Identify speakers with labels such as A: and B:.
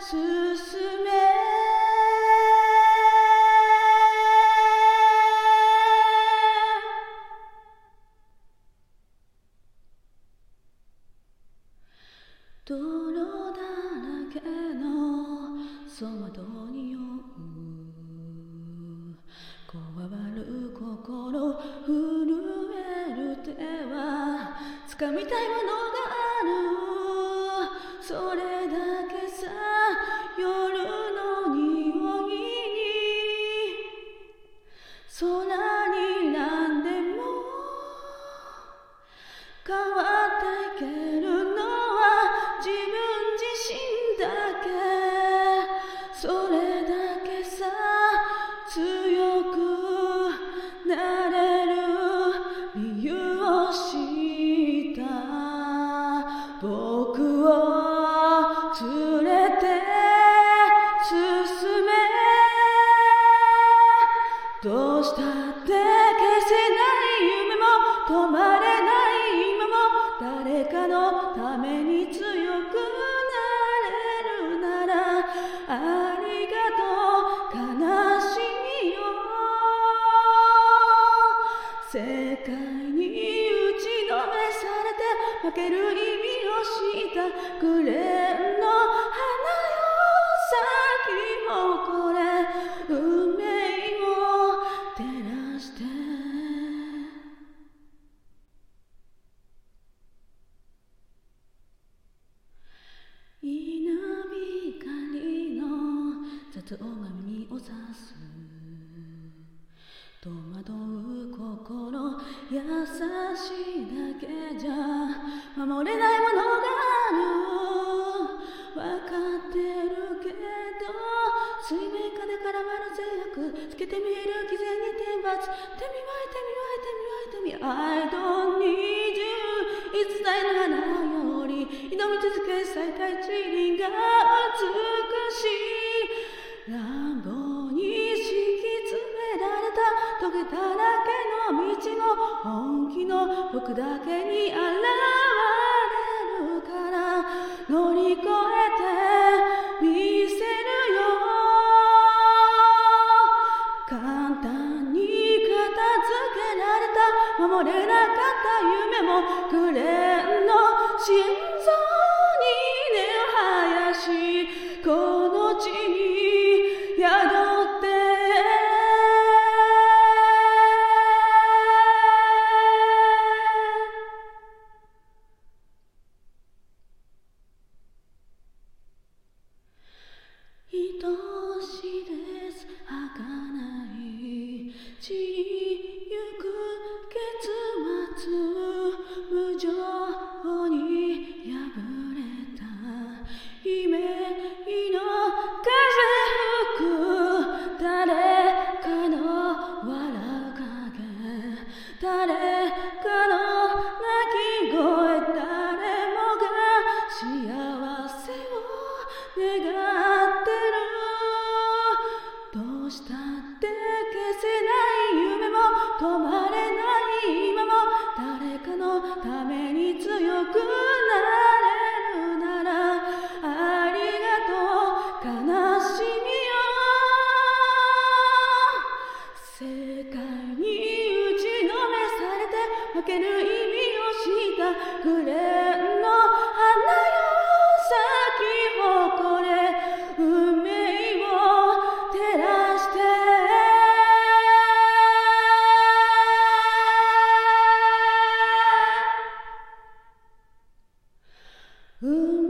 A: 進め。泥だらけのそばと匂う。こわばる心震える手はつかみたいものがそれだけさ夜の匂いに空になんでも変わっていけるのは自分自身だけ。それだけさ強くなる止まれない今も誰かのために強くなれるならありがとう悲しみよ世界に打ちのめされて負ける意味を知ったグレーの花よ咲き誇れ運命の雑音が耳を刺す戸惑う心優しいだけじゃ守れないものがある。分かってるけど水面下で絡まる制約つけてみる偽善に天罰てみまいてみまいてみまいてみ I don't need you いつだいの花より挑み続け再会地輪が美しい。乱暴に敷き詰められたトゲだけの道の本気の僕だけに現れるから乗り越えてみせるよ簡単に片付けられた守れなかった夢もグレーの心臓に根を生やし愛しです儚い散りゆく結末無情したグレの花よ咲き誇れ運命を照らして運命